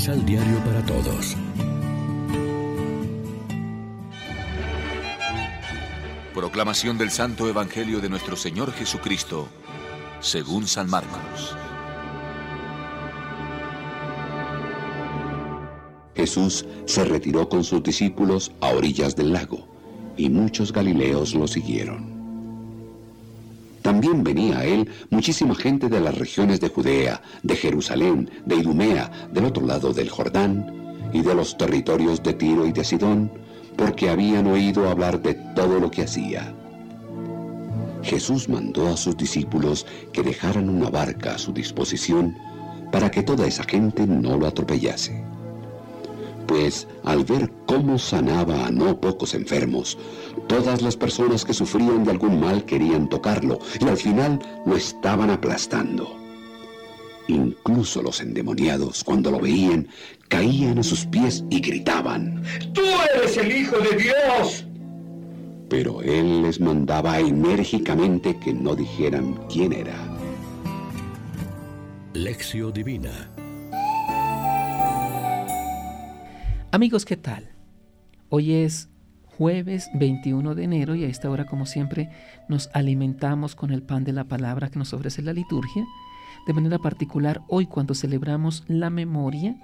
Misal Diario para Todos. Proclamación del Santo Evangelio de nuestro Señor Jesucristo, según San Marcos. Jesús se retiró con sus discípulos a orillas del lago, y muchos galileos lo siguieron. También venía a él muchísima gente de las regiones de Judea, de Jerusalén, de Idumea, del otro lado del Jordán, y de los territorios de Tiro y de Sidón, porque habían oído hablar de todo lo que hacía. Jesús mandó a sus discípulos que dejaran una barca a su disposición para que toda esa gente no lo atropellase pues al ver cómo sanaba a no pocos enfermos, todas las personas que sufrían de algún mal querían tocarlo y al final lo estaban aplastando. Incluso los endemoniados, cuando lo veían, caían a sus pies y gritaban, ¡Tú eres el Hijo de Dios! Pero él les mandaba enérgicamente que no dijeran quién era. Lección Divina Amigos, ¿qué tal? Hoy es jueves 21 de enero y a esta hora, como siempre, nos alimentamos con el pan de la palabra que nos ofrece la liturgia. De manera particular, hoy cuando celebramos la memoria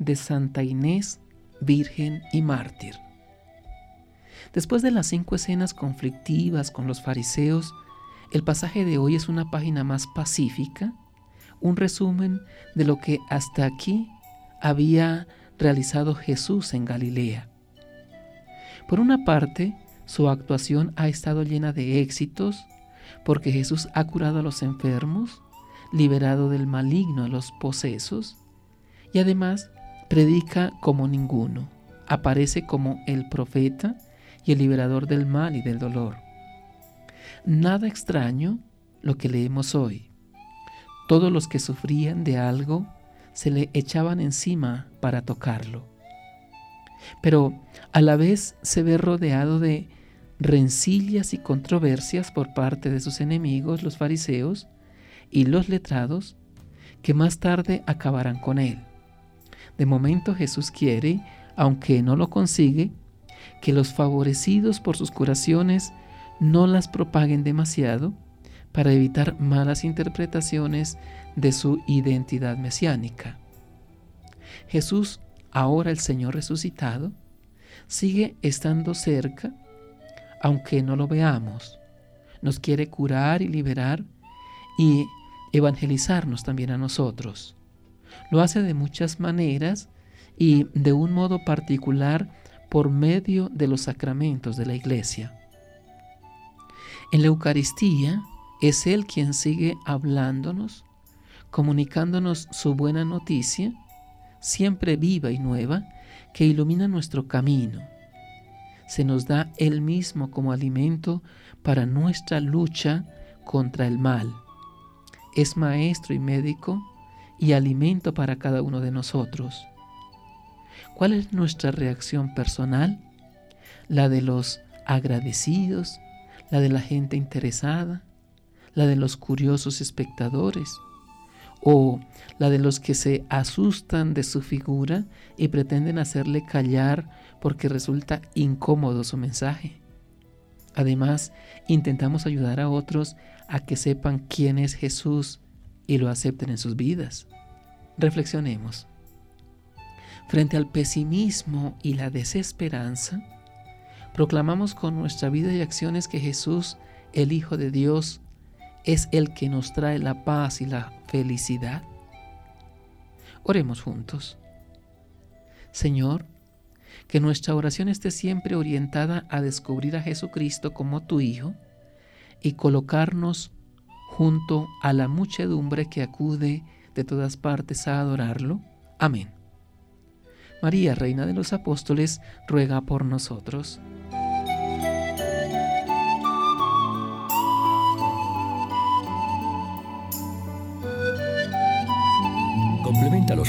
de Santa Inés, Virgen y Mártir. Después de las cinco escenas conflictivas con los fariseos, el pasaje de hoy es una página más pacífica, un resumen de lo que hasta aquí había realizado Jesús en Galilea. Por una parte, su actuación ha estado llena de éxitos porque Jesús ha curado a los enfermos, liberado del maligno a los posesos y además predica como ninguno, aparece como el profeta y el liberador del mal y del dolor. Nada extraño lo que leemos hoy. Todos los que sufrían de algo se le echaban encima para tocarlo. Pero a la vez se ve rodeado de rencillas y controversias por parte de sus enemigos, los fariseos y los letrados, que más tarde acabarán con él. De momento Jesús quiere, aunque no lo consigue, que los favorecidos por sus curaciones no las propaguen demasiado para evitar malas interpretaciones de su identidad mesiánica. Jesús, ahora el Señor resucitado, sigue estando cerca, aunque no lo veamos. Nos quiere curar y liberar y evangelizarnos también a nosotros. Lo hace de muchas maneras y de un modo particular por medio de los sacramentos de la iglesia. En la Eucaristía es Él quien sigue hablándonos, comunicándonos su buena noticia, siempre viva y nueva, que ilumina nuestro camino. Se nos da Él mismo como alimento para nuestra lucha contra el mal. Es maestro y médico y alimento para cada uno de nosotros. ¿Cuál es nuestra reacción personal? La de los agradecidos, la de la gente interesada, la de los curiosos espectadores, o la de los que se asustan de su figura y pretenden hacerle callar porque resulta incómodo su mensaje. Además, intentamos ayudar a otros a que sepan quién es Jesús y lo acepten en sus vidas. Reflexionemos. Frente al pesimismo y la desesperanza, proclamamos con nuestra vida y acciones que Jesús, el Hijo de Dios, es el que nos trae la paz y la felicidad. Oremos juntos. Señor, que nuestra oración esté siempre orientada a descubrir a Jesucristo como tu Hijo y colocarnos junto a la muchedumbre que acude de todas partes a adorarlo. Amén. María, Reina de los Apóstoles, ruega por nosotros.